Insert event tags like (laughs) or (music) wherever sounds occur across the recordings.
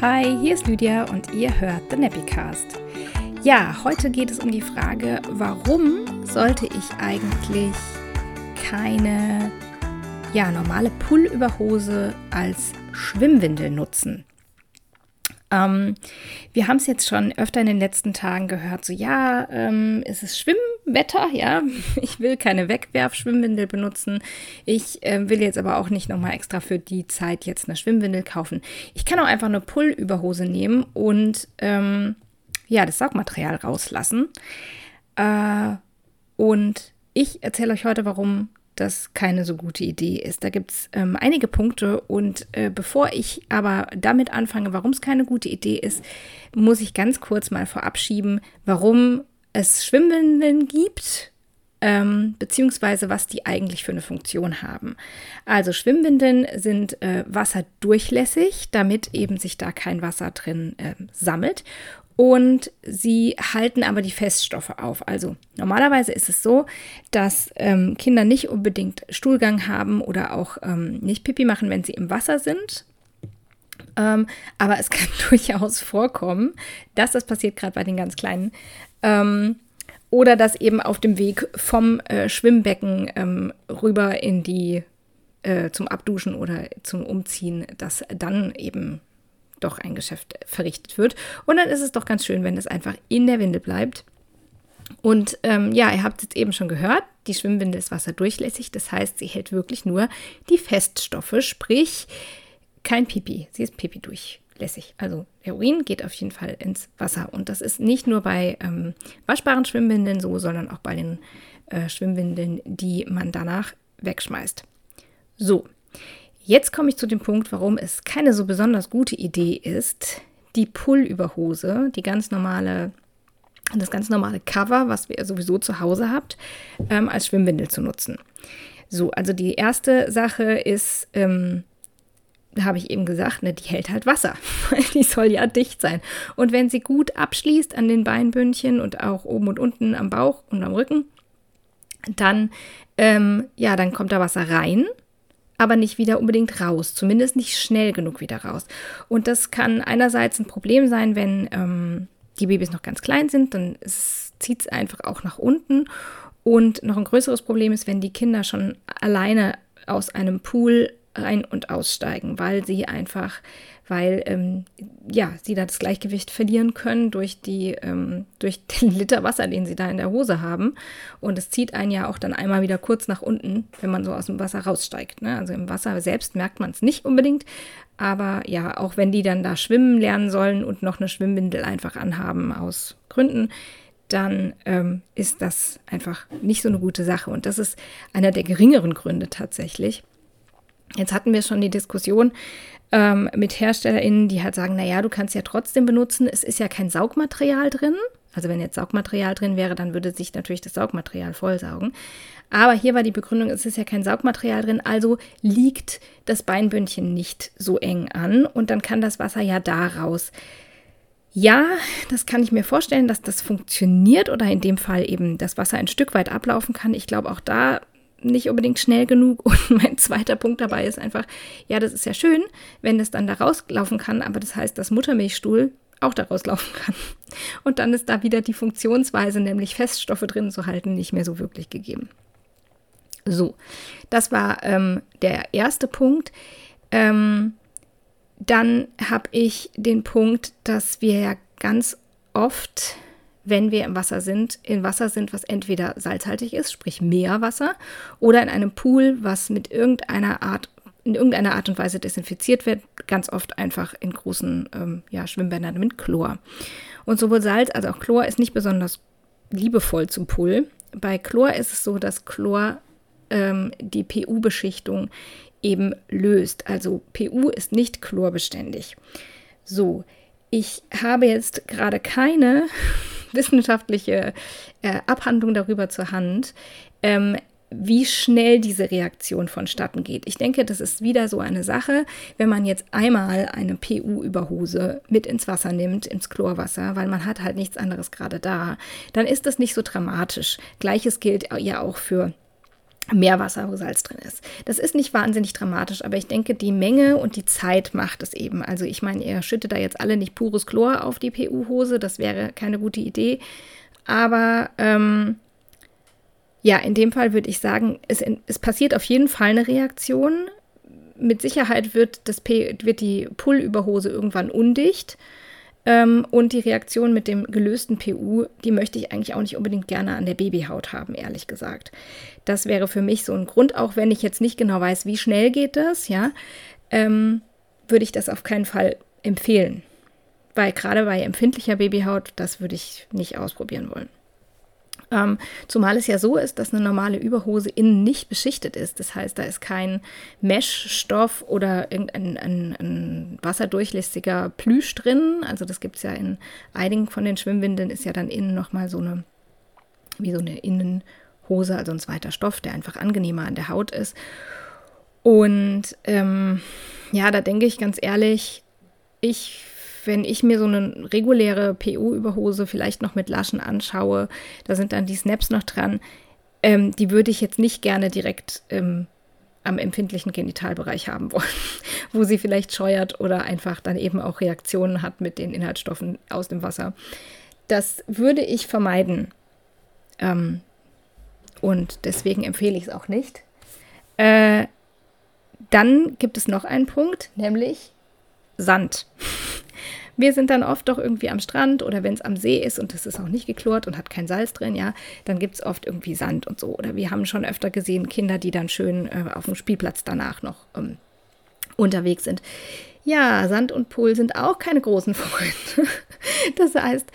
Hi, hier ist Lydia und ihr hört The Nappycast. Ja, heute geht es um die Frage, warum sollte ich eigentlich keine ja, normale Pullüberhose als Schwimmwindel nutzen? Ähm, wir haben es jetzt schon öfter in den letzten Tagen gehört, so ja, ähm, ist es Schwimmwetter, ja, (laughs) ich will keine Wegwerf-Schwimmwindel benutzen. Ich äh, will jetzt aber auch nicht nochmal extra für die Zeit jetzt eine Schwimmwindel kaufen. Ich kann auch einfach eine Pullüberhose nehmen und ähm, ja, das Saugmaterial rauslassen. Äh, und ich erzähle euch heute, warum das keine so gute Idee ist. Da gibt es ähm, einige Punkte und äh, bevor ich aber damit anfange, warum es keine gute Idee ist, muss ich ganz kurz mal vorabschieben, warum es Schwimmwindeln gibt, ähm, beziehungsweise was die eigentlich für eine Funktion haben. Also Schwimmwindeln sind äh, wasserdurchlässig, damit eben sich da kein Wasser drin äh, sammelt und sie halten aber die Feststoffe auf. Also normalerweise ist es so, dass ähm, Kinder nicht unbedingt Stuhlgang haben oder auch ähm, nicht Pipi machen, wenn sie im Wasser sind. Ähm, aber es (laughs) kann durchaus vorkommen, dass das passiert gerade bei den ganz Kleinen. Ähm, oder dass eben auf dem Weg vom äh, Schwimmbecken ähm, rüber in die äh, zum Abduschen oder zum Umziehen, dass dann eben doch ein Geschäft verrichtet wird. Und dann ist es doch ganz schön, wenn es einfach in der Windel bleibt. Und ähm, ja, ihr habt es jetzt eben schon gehört, die Schwimmwindel ist wasserdurchlässig, das heißt, sie hält wirklich nur die Feststoffe, sprich kein Pipi. Sie ist Pipi durchlässig. Also der Urin geht auf jeden Fall ins Wasser. Und das ist nicht nur bei ähm, waschbaren Schwimmwindeln so, sondern auch bei den äh, Schwimmwindeln, die man danach wegschmeißt. So, Jetzt komme ich zu dem Punkt, warum es keine so besonders gute Idee ist, die Pullüberhose, die ganz normale, das ganz normale Cover, was ihr sowieso zu Hause habt, ähm, als Schwimmwindel zu nutzen. So, also die erste Sache ist, ähm, habe ich eben gesagt, ne, die hält halt Wasser, (laughs) weil die soll ja dicht sein. Und wenn sie gut abschließt an den Beinbündchen und auch oben und unten am Bauch und am Rücken, dann, ähm, ja, dann kommt da Wasser rein aber nicht wieder unbedingt raus, zumindest nicht schnell genug wieder raus. Und das kann einerseits ein Problem sein, wenn ähm, die Babys noch ganz klein sind, dann zieht es einfach auch nach unten. Und noch ein größeres Problem ist, wenn die Kinder schon alleine aus einem Pool rein und aussteigen, weil sie einfach weil ähm, ja, sie da das Gleichgewicht verlieren können durch, die, ähm, durch den (laughs) Liter Wasser, den sie da in der Hose haben. Und es zieht einen ja auch dann einmal wieder kurz nach unten, wenn man so aus dem Wasser raussteigt. Ne? Also im Wasser selbst merkt man es nicht unbedingt. Aber ja, auch wenn die dann da schwimmen lernen sollen und noch eine Schwimmbindel einfach anhaben aus Gründen, dann ähm, ist das einfach nicht so eine gute Sache. Und das ist einer der geringeren Gründe tatsächlich. Jetzt hatten wir schon die Diskussion, ähm, mit HerstellerInnen, die halt sagen, naja, du kannst ja trotzdem benutzen, es ist ja kein Saugmaterial drin. Also wenn jetzt Saugmaterial drin wäre, dann würde sich natürlich das Saugmaterial vollsaugen. Aber hier war die Begründung, es ist ja kein Saugmaterial drin, also liegt das Beinbündchen nicht so eng an und dann kann das Wasser ja da raus. Ja, das kann ich mir vorstellen, dass das funktioniert oder in dem Fall eben das Wasser ein Stück weit ablaufen kann. Ich glaube, auch da nicht unbedingt schnell genug. (laughs) Und mein zweiter Punkt dabei ist einfach, ja, das ist ja schön, wenn es dann da rauslaufen kann, aber das heißt, dass Muttermilchstuhl auch daraus laufen kann. Und dann ist da wieder die Funktionsweise, nämlich Feststoffe drin zu halten, nicht mehr so wirklich gegeben. So, das war ähm, der erste Punkt. Ähm, dann habe ich den Punkt, dass wir ja ganz oft wenn wir im Wasser sind, in Wasser sind, was entweder salzhaltig ist, sprich Meerwasser, oder in einem Pool, was mit irgendeiner Art, in irgendeiner Art und Weise desinfiziert wird, ganz oft einfach in großen ähm, ja, Schwimmbändern mit Chlor. Und sowohl Salz als auch Chlor ist nicht besonders liebevoll zum Pool. Bei Chlor ist es so, dass Chlor ähm, die PU-Beschichtung eben löst. Also PU ist nicht chlorbeständig. So, ich habe jetzt gerade keine (laughs) wissenschaftliche äh, Abhandlung darüber zur Hand, ähm, wie schnell diese Reaktion vonstatten geht. Ich denke, das ist wieder so eine Sache, wenn man jetzt einmal eine PU-Überhose mit ins Wasser nimmt, ins Chlorwasser, weil man hat halt nichts anderes gerade da, dann ist das nicht so dramatisch. Gleiches gilt ja auch für Meerwasser, wo Salz drin ist. Das ist nicht wahnsinnig dramatisch, aber ich denke, die Menge und die Zeit macht es eben. Also ich meine, ihr schüttet da jetzt alle nicht pures Chlor auf die PU-Hose, das wäre keine gute Idee. Aber ähm, ja, in dem Fall würde ich sagen, es, es passiert auf jeden Fall eine Reaktion. Mit Sicherheit wird, das P, wird die Pullüberhose irgendwann undicht. Ähm, und die Reaktion mit dem gelösten PU, die möchte ich eigentlich auch nicht unbedingt gerne an der Babyhaut haben, ehrlich gesagt. Das wäre für mich so ein Grund, auch wenn ich jetzt nicht genau weiß, wie schnell geht das, ja, ähm, würde ich das auf keinen Fall empfehlen. Weil gerade bei empfindlicher Babyhaut, das würde ich nicht ausprobieren wollen. Ähm, zumal es ja so ist, dass eine normale Überhose innen nicht beschichtet ist. Das heißt, da ist kein Meshstoff oder irgendein ein, ein wasserdurchlässiger Plüsch drin. Also das gibt es ja in einigen von den Schwimmwindeln, ist ja dann innen nochmal so eine, wie so eine Innenhose, also ein zweiter Stoff, der einfach angenehmer an der Haut ist. Und ähm, ja, da denke ich ganz ehrlich, ich wenn ich mir so eine reguläre PU-Überhose vielleicht noch mit Laschen anschaue, da sind dann die Snaps noch dran, ähm, die würde ich jetzt nicht gerne direkt ähm, am empfindlichen Genitalbereich haben wollen, (laughs) wo sie vielleicht scheuert oder einfach dann eben auch Reaktionen hat mit den Inhaltsstoffen aus dem Wasser. Das würde ich vermeiden. Ähm, und deswegen empfehle ich es auch nicht. Äh, dann gibt es noch einen Punkt, nämlich Sand. Wir sind dann oft doch irgendwie am Strand oder wenn es am See ist und es ist auch nicht geklort und hat kein Salz drin, ja, dann gibt es oft irgendwie Sand und so. Oder wir haben schon öfter gesehen, Kinder, die dann schön äh, auf dem Spielplatz danach noch ähm, unterwegs sind. Ja, Sand und Pool sind auch keine großen (laughs) Freunde. das heißt,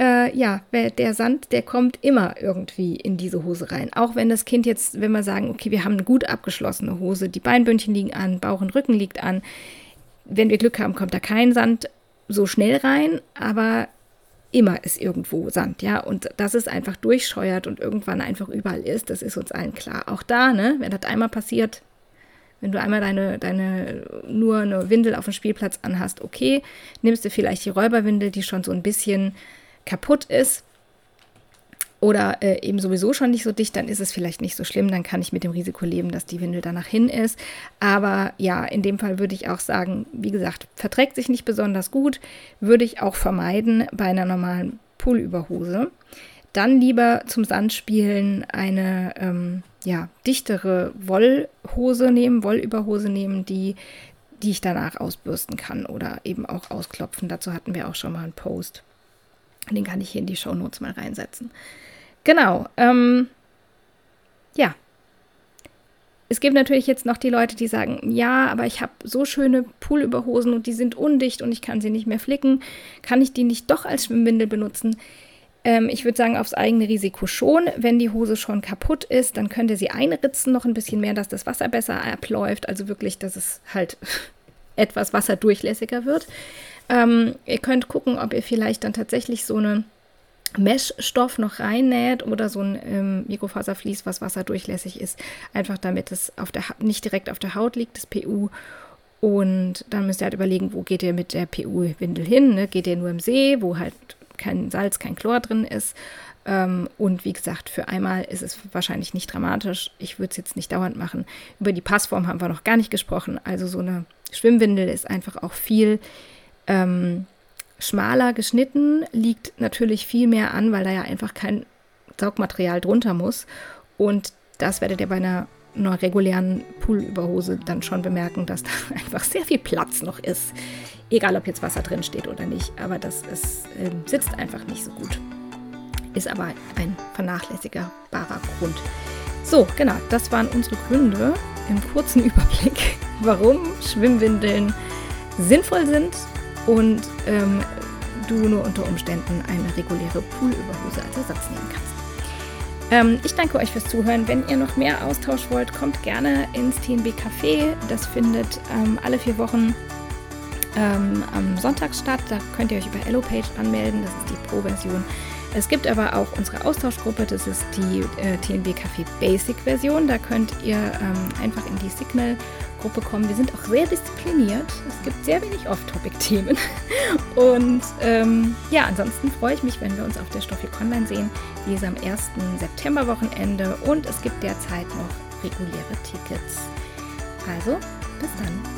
äh, ja, der Sand, der kommt immer irgendwie in diese Hose rein. Auch wenn das Kind jetzt, wenn wir sagen, okay, wir haben eine gut abgeschlossene Hose, die Beinbündchen liegen an, Bauch und Rücken liegt an. Wenn wir Glück haben, kommt da kein Sand so schnell rein, aber immer ist irgendwo Sand, ja, und dass es einfach durchscheuert und irgendwann einfach überall ist, das ist uns allen klar. Auch da, ne, wenn das einmal passiert, wenn du einmal deine, deine nur eine Windel auf dem Spielplatz anhast, okay, nimmst du vielleicht die Räuberwindel, die schon so ein bisschen kaputt ist, oder äh, eben sowieso schon nicht so dicht, dann ist es vielleicht nicht so schlimm. Dann kann ich mit dem Risiko leben, dass die Windel danach hin ist. Aber ja, in dem Fall würde ich auch sagen, wie gesagt, verträgt sich nicht besonders gut, würde ich auch vermeiden bei einer normalen Poolüberhose. Dann lieber zum Sandspielen eine ähm, ja, dichtere Wollhose nehmen, Wollüberhose nehmen, die, die ich danach ausbürsten kann oder eben auch ausklopfen. Dazu hatten wir auch schon mal einen Post. Den kann ich hier in die Show Notes mal reinsetzen. Genau. Ähm, ja. Es gibt natürlich jetzt noch die Leute, die sagen, ja, aber ich habe so schöne Poolüberhosen und die sind undicht und ich kann sie nicht mehr flicken. Kann ich die nicht doch als Schwimmwindel benutzen? Ähm, ich würde sagen, aufs eigene Risiko schon. Wenn die Hose schon kaputt ist, dann könnt ihr sie einritzen noch ein bisschen mehr, dass das Wasser besser abläuft. Also wirklich, dass es halt (laughs) etwas wasserdurchlässiger wird. Ähm, ihr könnt gucken, ob ihr vielleicht dann tatsächlich so eine Meshstoff noch reinnäht oder so ein ähm, Mikrofaservlies, was wasserdurchlässig ist, einfach damit es auf der nicht direkt auf der Haut liegt, das PU. Und dann müsst ihr halt überlegen, wo geht ihr mit der PU-Windel hin? Ne? Geht ihr nur im See, wo halt kein Salz, kein Chlor drin ist? Ähm, und wie gesagt, für einmal ist es wahrscheinlich nicht dramatisch. Ich würde es jetzt nicht dauernd machen. Über die Passform haben wir noch gar nicht gesprochen. Also so eine Schwimmwindel ist einfach auch viel ähm, schmaler geschnitten, liegt natürlich viel mehr an, weil da ja einfach kein Saugmaterial drunter muss. Und das werdet ihr bei einer, einer regulären Poolüberhose dann schon bemerken, dass da (laughs) einfach sehr viel Platz noch ist. Egal, ob jetzt Wasser drin steht oder nicht, aber das ist, äh, sitzt einfach nicht so gut. Ist aber ein vernachlässigbarer Grund. So, genau, das waren unsere Gründe im kurzen (laughs) Überblick, warum Schwimmwindeln sinnvoll sind und ähm, du nur unter Umständen eine reguläre Poolüberhose als Ersatz nehmen kannst. Ähm, ich danke euch fürs Zuhören. Wenn ihr noch mehr Austausch wollt, kommt gerne ins TNB Café. Das findet ähm, alle vier Wochen ähm, am Sonntag statt. Da könnt ihr euch über Ellopage anmelden. Das ist die Pro-Version. Es gibt aber auch unsere Austauschgruppe, das ist die äh, TNB Café Basic Version. Da könnt ihr ähm, einfach in die Signal Gruppe kommen. Wir sind auch sehr diszipliniert. Es gibt sehr wenig Off-Topic-Themen. (laughs) Und ähm, ja, ansonsten freue ich mich, wenn wir uns auf der Stoffik Online sehen. Die ist am 1. September-Wochenende und es gibt derzeit noch reguläre Tickets. Also, bis dann.